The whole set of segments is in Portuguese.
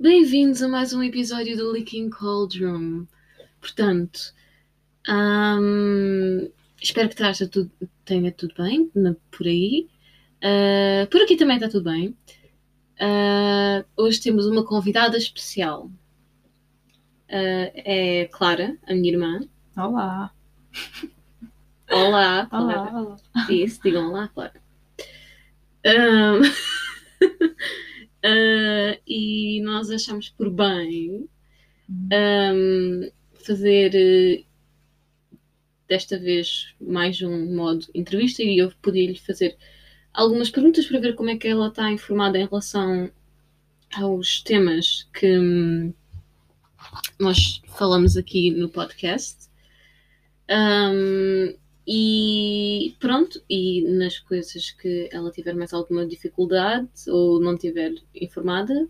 Bem-vindos a mais um episódio do Leaking Cauldron. Portanto, hum, espero que esteja tudo, tenha tudo bem na- por aí. Ah, por aqui também está tudo bem. Ah, hoje temos uma convidada especial. Ah, é Clara, a minha irmã. Olá. Olá, Clara. Olá, olá. Isso, digam olá, Clara. Ahm, ah, e nós achamos por bem ahm, fazer eh, desta vez mais um modo entrevista e eu podia-lhe fazer algumas perguntas para ver como é que ela está informada em relação aos temas que hum, nós falamos aqui no podcast. Ahm, e pronto, e nas coisas que ela tiver mais alguma dificuldade ou não tiver informada,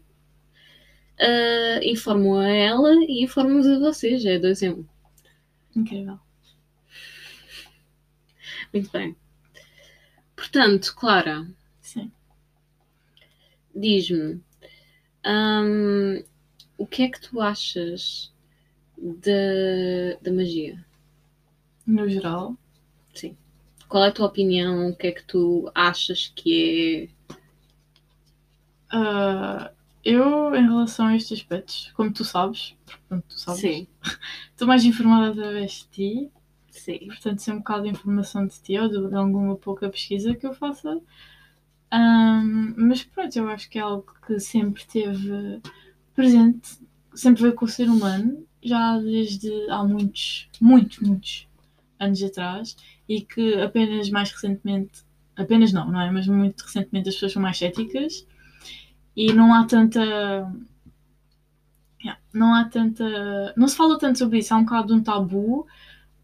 ah, informo a ela e informo a vocês, é dois em um. Incrível. Muito bem. Portanto, Clara, Sim. diz-me, hum, o que é que tu achas da, da magia? No geral. Qual é a tua opinião? O que é que tu achas que é ah, eu, em relação a estes aspectos, como tu sabes, como tu sabes, Sim, estou mais informada através de ti, sim. portanto, se é um bocado de informação de ti ou de, alguma pouca pesquisa que eu faça. Ahm, mas pronto, eu acho que é algo que sempre teve presente, sempre veio com o ser humano, já desde há muitos, muitos, muitos anos atrás, e que apenas mais recentemente, apenas não, não é? Mas muito recentemente as pessoas são mais céticas e não há tanta. Yeah, não há tanta. Não se fala tanto sobre isso, há um bocado de um tabu,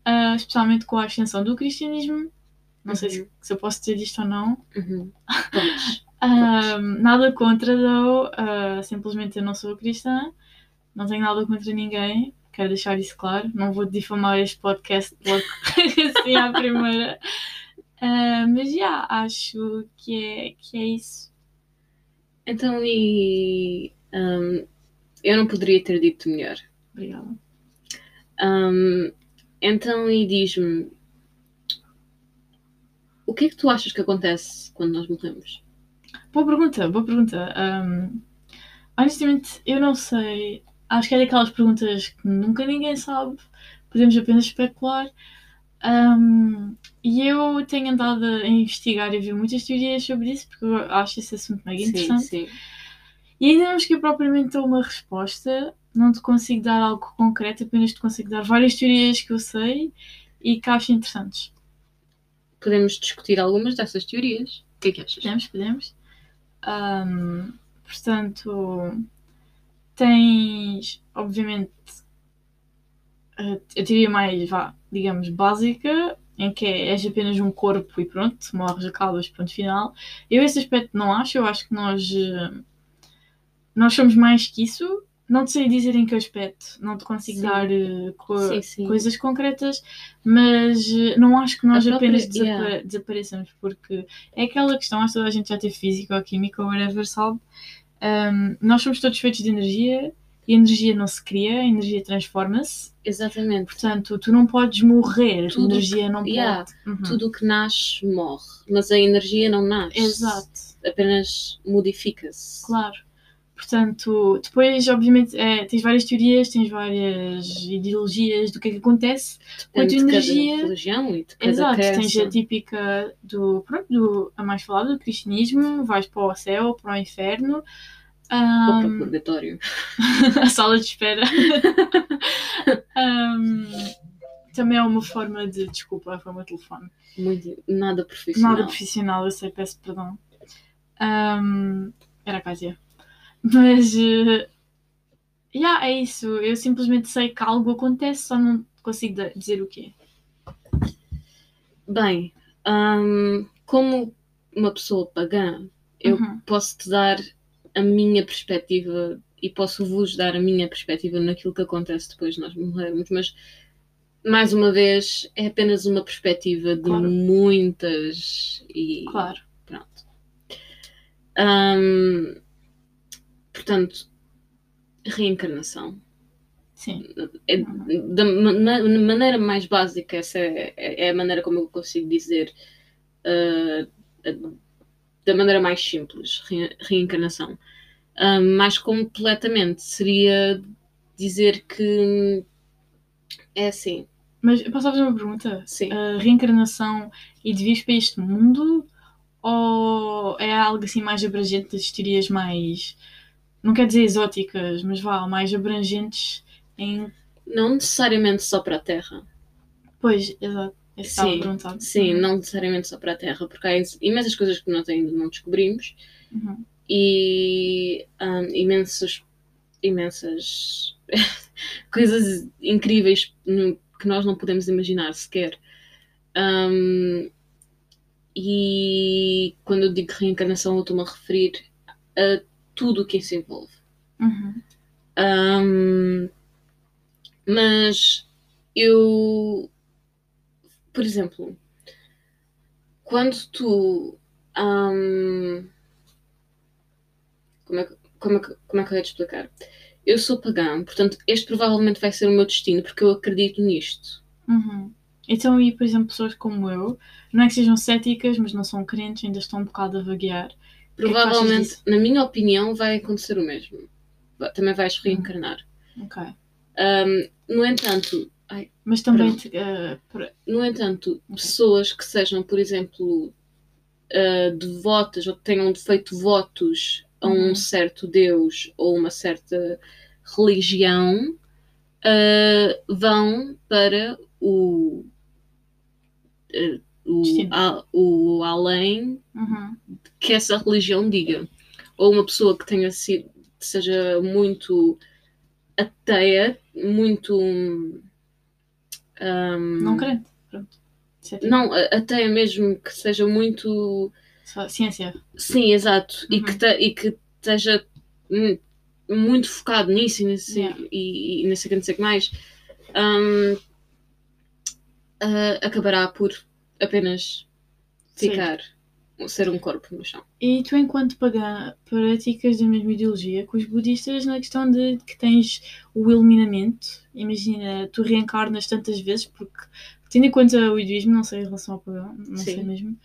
ah, especialmente com a ascensão do cristianismo. Não sei se, Uhum. se eu posso dizer isto ou não. Uhum. Podes. Ahm, nada contra, though. ah, simplesmente eu não sou cristã. Não tenho nada contra ninguém. Quero deixar isso claro. Não vou difamar este podcast logo assim à primeira. Ah, mas já, acho que é, que é isso. Então, e hum, eu não poderia ter dito melhor. Obrigada. Hum, então, e diz-me, o que é que tu achas que acontece quando nós morremos? Boa pergunta, boa pergunta. Ahm, honestamente, eu não sei. Acho que é daquelas perguntas que nunca ninguém sabe. Podemos apenas especular. Ahm, e eu tenho andado a investigar e a ver muitas teorias sobre isso, porque eu acho esse assunto mega interessante. sim. E ainda não cheguei propriamente a uma resposta. Não te consigo dar algo concreto, apenas te consigo dar várias teorias que eu sei e que acho interessantes. Podemos discutir algumas dessas teorias. O que é que achas? Podemos, podemos. Ahm, portanto, tens, obviamente, a, teoria mais, vá, digamos, básica, em que é, és apenas um corpo e pronto, morres, acabas, ponto final. Eu esse aspecto não acho, eu acho que nós, eh, nós somos mais que isso. Não te sei dizer em que aspecto, não te consigo Sim. dar eh, co- Sim, sim. coisas concretas, mas eh, não acho que nós própria- apenas desapa- yeah. desapareçamos, porque é aquela questão, acho que toda a gente já teve física ou química ou whatever, sabe? Um, nós somos todos feitos de energia e a energia não se cria, a energia transforma-se. Exatamente. Portanto, tu não podes morrer, Tudo a energia não yeah, pode. Uhum. Tudo o que nasce morre, mas a energia não nasce. Exato, Apenas modifica-se. claro. Portanto, depois, obviamente, é, tens várias teorias, tens várias ideologias do que é que acontece. Depende Quanto de energia- religião e de cada Exato, crença. tens a típica do, pronto, do, a mais falada, do cristianismo, vais para o céu, para o inferno. Ou para o Um, purgatório. a sala de espera. Um, também é uma forma de. Desculpa, foi o meu telefone. Muito, nada profissional. Nada profissional, eu sei, peço perdão. Um, era a Cásia. Mas. Uh, yeah, é isso. Eu simplesmente sei que algo acontece, só não consigo dizer o quê. Bem, hum, como uma pessoa pagã, eu Uhum. posso te dar a minha perspectiva e posso vos dar a minha perspectiva naquilo que acontece depois de nós morrermos, mas mais uma vez é apenas uma perspectiva de Claro. muitas e Claro. pronto. Hum, portanto, reencarnação. Sim. É, da ma- maneira mais básica, essa é, é a maneira como eu consigo dizer, uh, da maneira mais simples, re- reencarnação. Uh, mais completamente seria dizer que é assim, Mas eu posso fazer uma pergunta? sim. A reencarnação e devias para este mundo? Ou é algo assim mais abrangente das teorias mais. Não quer dizer exóticas, mas vá, mais abrangentes em. Não necessariamente só para a Terra. Pois, exato. É Sim, sim, Uhum. não necessariamente só para a Terra, porque há imensas coisas que nós ainda não descobrimos Uhum. e hum, imensos, imensas coisas incríveis que nós não podemos imaginar sequer. Hum, e quando eu digo reencarnação, eu estou-me a referir a tudo o que isso envolve. Uhum. Hum, mas eu, por exemplo, quando tu. hum, como, é, que- como, é, como é que eu ia te explicar? Eu sou pagã, portanto, este provavelmente vai ser o meu destino, porque eu acredito nisto. Uhum. Então, e por exemplo, pessoas como eu, não é que sejam céticas, mas não são crentes, ainda estão um bocado a vaguear. É Provavelmente, na minha opinião, vai acontecer o mesmo. Também vais reencarnar. Ok. Hum, no entanto, ai, Mas também. Te- por- No entanto, Ok. pessoas que sejam, por exemplo, ah, devotas ou que tenham feito votos a um Uhum. certo Deus ou uma certa religião ah, vão para o, ah, o, a- o além Uhum. que essa religião diga. Ou uma pessoa que tenha sido, seja muito ateia, muito. hum, Não crente. Pronto. Tipo Não, a- até mesmo que seja muito. só ciência. Sim, exato. E, Uhum. que te- e que esteja muito focado nisso e, nesse, Yeah. e, e o que, não sei o que mais, hum, ah, acabará por apenas Sim. ficar, ser um corpo no chão. E tu, enquanto pagã, praticas da mesma ideologia que os budistas na questão de que tens o iluminamento? Imagina, tu reencarnas tantas vezes, porque, tendo em conta o hinduísmo, não sei em relação ao pagão, não sei Sim. mesmo,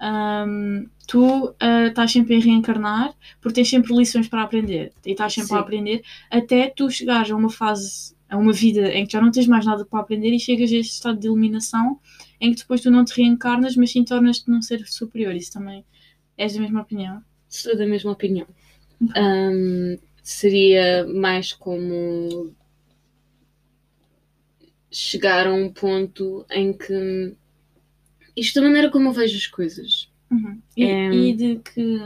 hum, tu ah, estás sempre a reencarnar porque tens sempre lições para aprender e estás sempre a Sim. aprender até tu chegares a uma fase, a uma vida em que já não tens mais nada para aprender e chegas a este estado de iluminação em que depois tu não te reencarnas, mas sim tornas-te num ser superior. Isso também és da mesma opinião? Sou da mesma opinião. Hum, seria mais como chegar a um ponto em que isto da maneira como eu vejo as coisas. Uhum. E, É. e de que.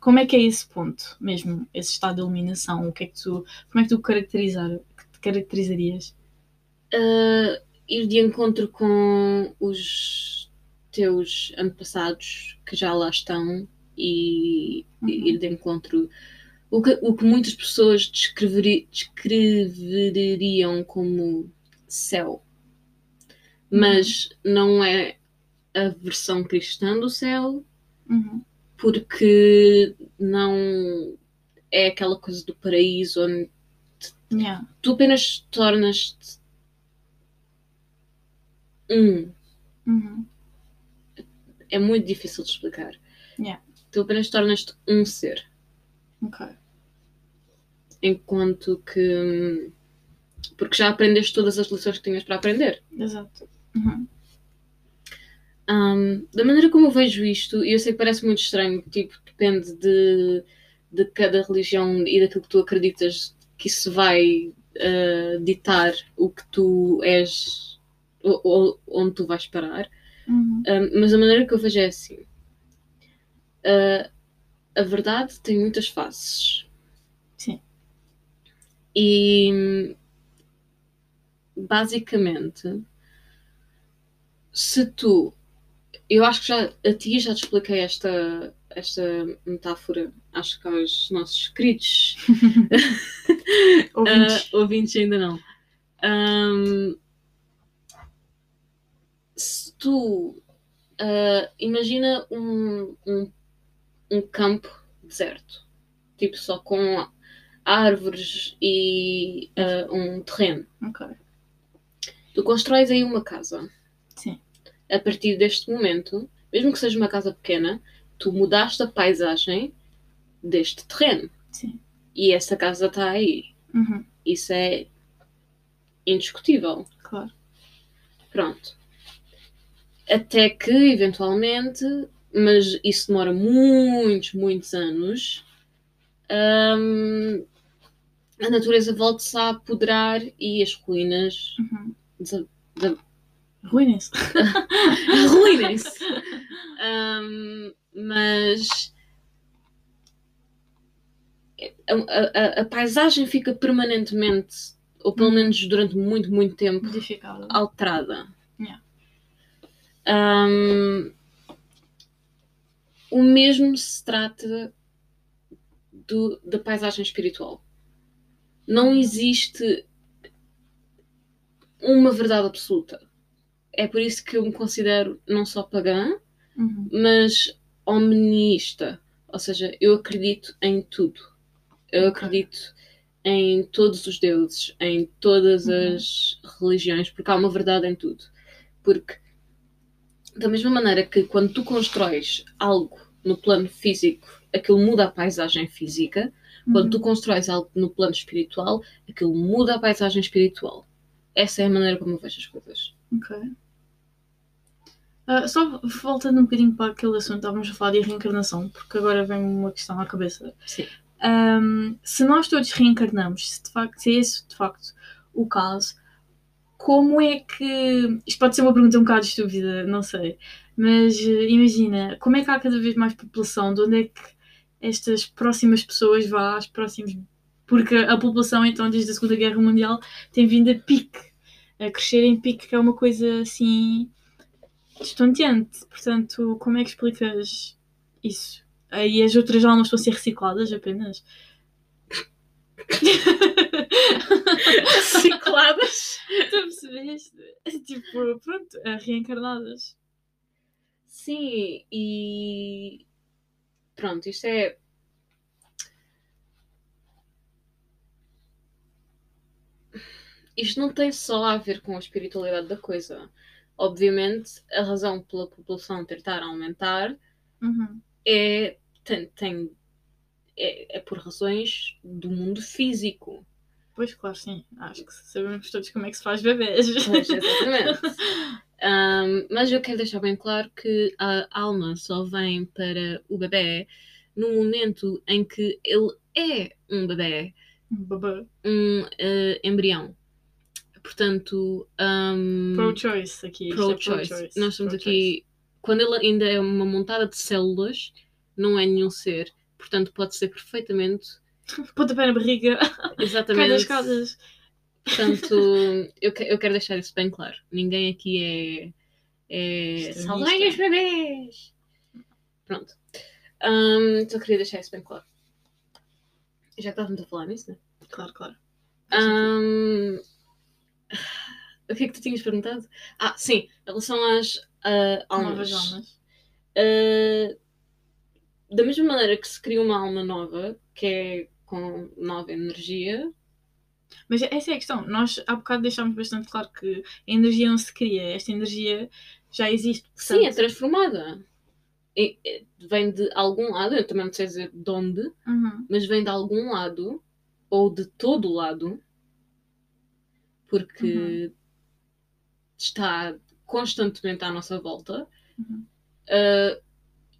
Como é que é esse ponto mesmo? Esse estado de iluminação? O que é que tu. Como é que tu caracterizar, caracterizarias? Uh, ir de encontro com os teus antepassados que já lá estão e Uhum. ir de encontro o que, o que muitas pessoas descreveri- descreveriam como céu, mas não é a versão cristã do céu, Uhum. porque não é aquela coisa do paraíso onde Yeah. tu apenas tornas-te um. Uhum. É muito difícil de explicar. Yeah. Tu apenas tornas-te um ser, Ok. enquanto que. Porque já aprendeste todas as lições que tinhas para aprender. Exato. Uhum. Ahm, da maneira como eu vejo isto, e eu sei que parece muito estranho, tipo, depende de, de cada religião e daquilo que tu acreditas, que isso vai ah, ditar o que tu és, ou, ou onde tu vais parar. Uhum. Um, mas a maneira que eu vejo é assim: Uh, a verdade tem muitas faces. Sim. E basicamente, se tu. Eu acho que já a ti já te expliquei esta, esta metáfora, acho que aos nossos queridos Ouvintes. Uh, ouvintes ainda não. Um, se tu uh, imagina um, um, um campo deserto, tipo só com árvores e ah, um terreno. Ok. Tu constróis aí uma casa. Sim. A partir deste momento, mesmo que seja uma casa pequena, tu mudaste a paisagem deste terreno. Sim. E essa casa está aí. Uhum. Isso é indiscutível. Claro. Pronto. Até que, eventualmente, mas isso demora muitos, muitos anos, hum, a natureza volta-se a apoderar e as ruínas Uhum. desa- Ruinem-se. ruinem-se. Hum, mas a, a- a- paisagem fica permanentemente, ou pelo Uhum. menos durante muito, muito tempo, Modificado. alterada. Yeah. Hum, o mesmo se trata do- da paisagem espiritual. Não existe uma verdade absoluta. É por isso que eu me considero não só pagã, Uhum. mas omnista. Ou seja, eu acredito em tudo. Eu acredito em todos os deuses, em todas Uhum. as religiões, porque há uma verdade em tudo. Porque, da mesma maneira que quando tu constróis algo no plano físico, aquilo muda a paisagem física, quando tu constróis algo no plano espiritual, aquilo muda a paisagem espiritual. Essa é a maneira como eu vejo as coisas. Ok. Ah, só voltando um bocadinho para aquele assunto, estávamos a falar de reencarnação, porque agora vem uma questão à cabeça. Sim. Ahm, se nós todos reencarnamos, se, de facto, se é esse de facto o caso, como é que. Isto pode ser uma pergunta um bocado estúpida, não sei. Mas eh, imagina, como é que há cada vez mais população? De onde é que estas próximas pessoas vão, as próximos. Porque a população, então, desde a Segunda Guerra Mundial, tem vindo a pique, a crescer em pique, que é uma coisa assim. estonteante. Portanto, como é que explicas isso? Aí as outras almas estão a ser recicladas apenas? Recicladas. Tu percebeste? Tipo, pronto, reencarnadas. Sim, e pronto, isto é. Isto não tem só a ver com a espiritualidade da coisa. Obviamente, a razão pela população tentar aumentar Uhum. é, tem, tem- é, é por razões do mundo físico. Pois, claro, sim. Acho que sabemos todos como é que se faz bebês. Pois, exatamente. Ahm, mas eu quero deixar bem claro que a alma só vem para o bebê no momento em que ele é um bebê, Babá. um eh, embrião. Portanto, ahm, Pro-choice aqui. isto é pro-choice. pro-choice. Nós estamos Pro-choice. aqui, quando ele ainda é uma montada de células, não é nenhum ser. Portanto, pode ser perfeitamente, Pontapé na barriga. Cai das exatamente. escadas. Portanto, eu, eu quero deixar isso bem claro. Ninguém aqui é. é. Salvem os bebês! Pronto. Ahm, então queria deixar isso bem claro. Já que estávamos a falar nisso, né? Claro, claro. Ahm, o que é que tu tinhas perguntado? Ah, sim, em relação às ah, almas. Novas almas. Ah, da mesma maneira que se cria uma alma nova, que é com nova energia, Mas essa é a questão. Nós há bocado deixámos bastante claro que a energia não se cria. Esta energia já existe. Sim, é portanto- transformada. E- e vem de algum lado, eu também não sei dizer de onde, Uhum. mas vem de algum lado, ou de todo lado, porque está constantemente à nossa volta, Uhum. ah,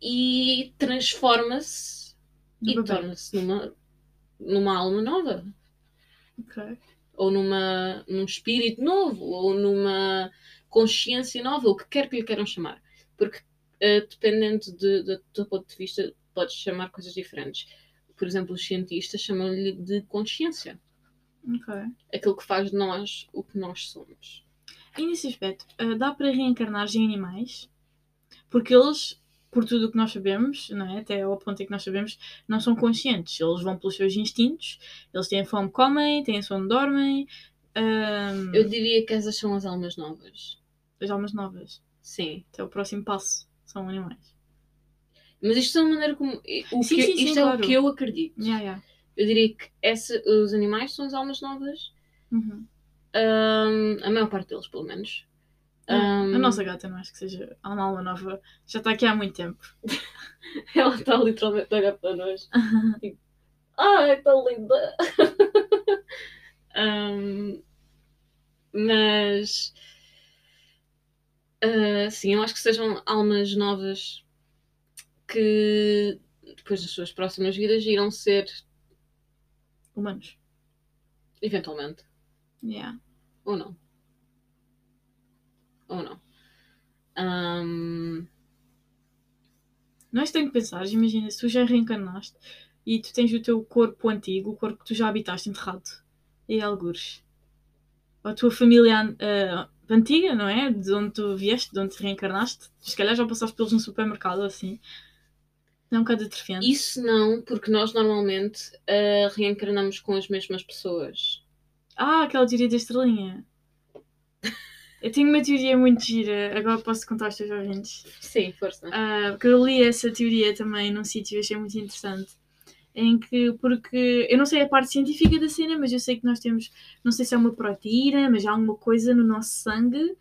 e transforma-se e torna-se numa, numa alma nova, Ok. ou numa, num espírito novo, ou numa consciência nova, o que quer que lhe queiram chamar. Porque, eh, dependendo de- do teu ponto de vista, podes chamar coisas diferentes. Por exemplo, os cientistas chamam-lhe de consciência. Ok. Aquilo que faz de nós o que nós somos. E nesse aspecto, ah, dá para reencarnar em animais? Porque eles, por tudo o que nós sabemos, não é? até ao ponto em que nós sabemos, não são conscientes. Eles vão pelos seus instintos, eles têm fome, comem, têm sono, dormem. ahm, Eu diria que essas são as almas novas. As almas novas. Sim. Até o próximo passo. São animais. Mas isto é uma maneira como. O Sim, que, sim, sim, isto é claro. o que eu acredito. Yeah, yeah. Eu diria que essa, os animais são as almas novas. Uhum. Ahm, a maior parte deles, pelo menos. Ahm, A nossa gata não acho que seja uma alma nova. Já está aqui há muito tempo. Ela está literalmente a olhar para nós. Ai, está linda! Ahm, mas. ah, sim, eu acho que sejam almas novas que depois das suas próximas vidas irão ser, Humanos. eventualmente, Yeah. ou não. Ou não. Ahm, Nós temos que pensar, imagina, se tu já reencarnaste e tu tens o teu corpo antigo, o corpo que tu já habitaste enterrado, em algures. Ou a tua família ah, antiga, não é? De onde tu vieste, de onde te reencarnaste. Se calhar já passaste pelos no supermercado assim. É um bocado atrofiante. isso não, porque nós normalmente ah, reencarnamos com as mesmas pessoas. Ah, aquela teoria da estrelinha. Eu tenho uma teoria muito gira, agora posso contar aos teus ouvintes. Sim, força. Ah, porque eu li essa teoria também num sítio e achei muito interessante. Em que, porque eu não sei a parte científica da cena, mas eu sei que nós temos, não sei se é uma proteína, mas há alguma coisa no nosso sangue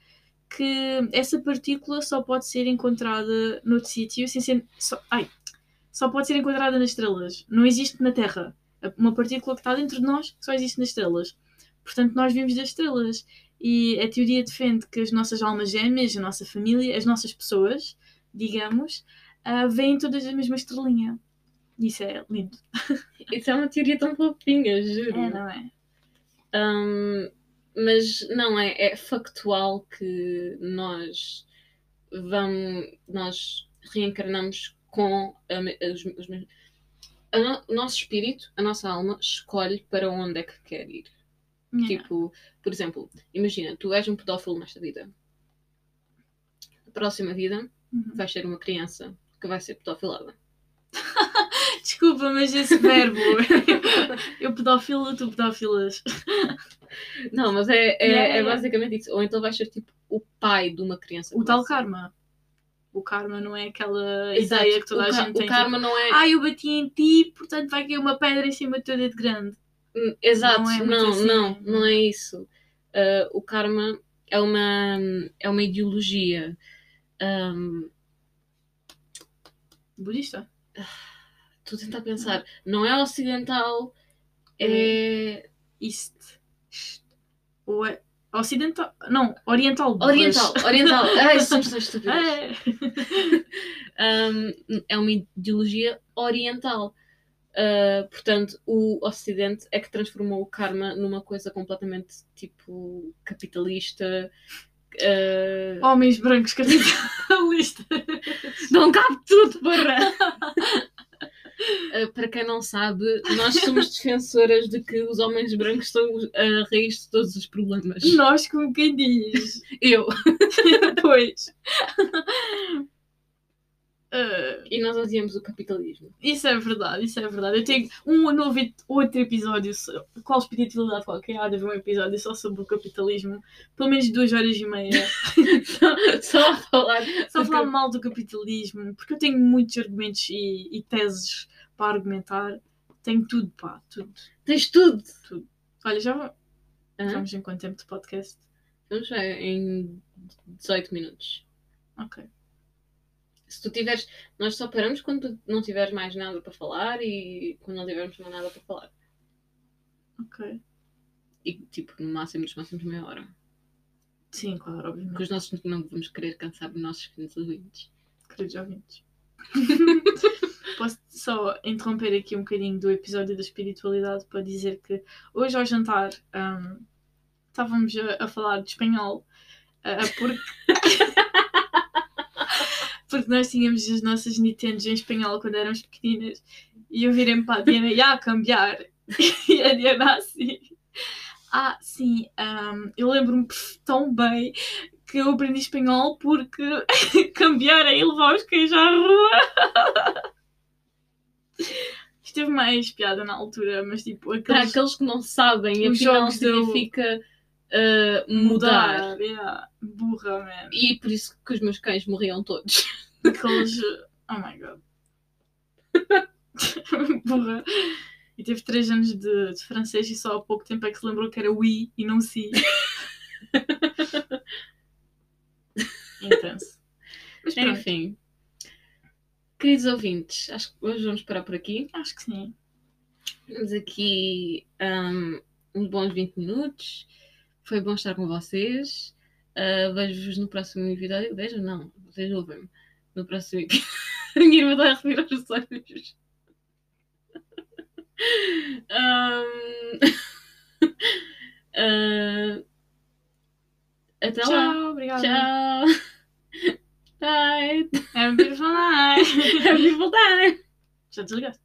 que essa partícula só pode ser encontrada noutro sítio, sem ser. Só, ai, só pode ser encontrada nas estrelas. Não existe na Terra. Uma partícula que está dentro de nós só existe nas estrelas. Portanto, nós vimos das estrelas. E a teoria defende que as nossas almas gêmeas, a nossa família, as nossas pessoas, digamos, vêm todas da mesma estrelinha. Isso é lindo. Isso é uma teoria tão fofinha, juro. É, não é? Hum, mas não, é, é factual que nós vamos, nós reencarnamos com a os, os a no- o nosso espírito, a nossa alma, escolhe para onde é que quer ir. Yeah. Tipo, por exemplo, imagina, tu és um pedófilo nesta vida. Na próxima vida, Uhum. vais ser uma criança que vai ser pedofilada. Desculpa, mas esse verbo. eu pedófilo, tu pedófilas. Não, mas é, é, Yeah, é yeah. basicamente isso. Ou então vais ser tipo o pai de uma criança. O tal karma. O karma não é aquela Exato. ideia que toda o a gente tem. O karma não é. Tipo, ah, eu bati em ti, portanto vai cair uma pedra em cima do teu dedo grande. Hum, Exato, Não é não, assim, não, não é isso. Uh, o karma é uma, é uma ideologia. Um, Budista? Estou a tentar pensar. Não é ocidental, é East. Ou é ocidental? Não, oriental. oriental. Oriental. Ai, somos tão estúpidos. É. Um, é uma ideologia oriental. Uh, portanto, o Ocidente é que transformou o karma numa coisa completamente tipo capitalista. uh, Homens brancos capitalistas. Não cabe tudo, porra! Uh, para quem não sabe, nós somos defensoras de que os homens brancos são a raiz de todos os problemas. Nós como quem diz. Eu. Pois. Ah, E nós odiamos o capitalismo. isso é verdade, isso é verdade. Eu tenho um novo e- outro episódio. Qual espiritualidade qualquer? Há de haver um episódio só sobre o capitalismo. Pelo menos duas horas e meia. só, só a falar. Só falar mal do capitalismo. Porque eu tenho muitos argumentos e, e teses para argumentar. Tenho tudo, pá, tudo. Tens tudo. Olha, já vamos em quanto tempo de podcast? Vamos já em 18 minutos. Ok. Se tu tiveres. Nós só paramos quando tu não tiveres mais nada para falar e quando não tivermos mais nada para falar. Ok. E tipo, no máximo dos máximos meia hora. Sim, claro, Porque obviamente. os nossos não vamos querer cansar os nossos queridos ouvintes. Queridos ouvintes. Posso só interromper aqui um bocadinho do episódio da espiritualidade para dizer que hoje ao jantar ahm, estávamos a, a falar de espanhol ah, porque... porque nós tínhamos as nossas Nintendos em espanhol quando éramos pequeninas e eu virei para a Diana e a cambiar e a Diana assim ah sim ahm, eu lembro-me tão bem que eu aprendi espanhol porque cambiar é levar os queijos à rua. Isto teve mais piada na altura, mas tipo, Para aqueles aqueles que não sabem, os jogos do- significa uh, mudar. yeah. burra, man. E por isso que os meus cães morriam todos. Aqueles. Oh my god. burra. e teve 3 anos de, de francês e só há pouco tempo é que se lembrou que era oui e não si. Intenso. Mas pronto, Enfim. Queridos ouvintes, acho que hoje vamos parar por aqui. acho que sim. Temos aqui hum, uns bons 20 minutos. Foi bom estar com vocês. Ah, Vejo-vos no próximo episódio. Vejam, não, vocês ouvem-me. No próximo episódio. A minha irmã está a respirar os olhos. Hum, ah, até lá. Tchau, obrigada. Tchau. Bye. Have a beautiful night. Have a beautiful time. Já desligaste?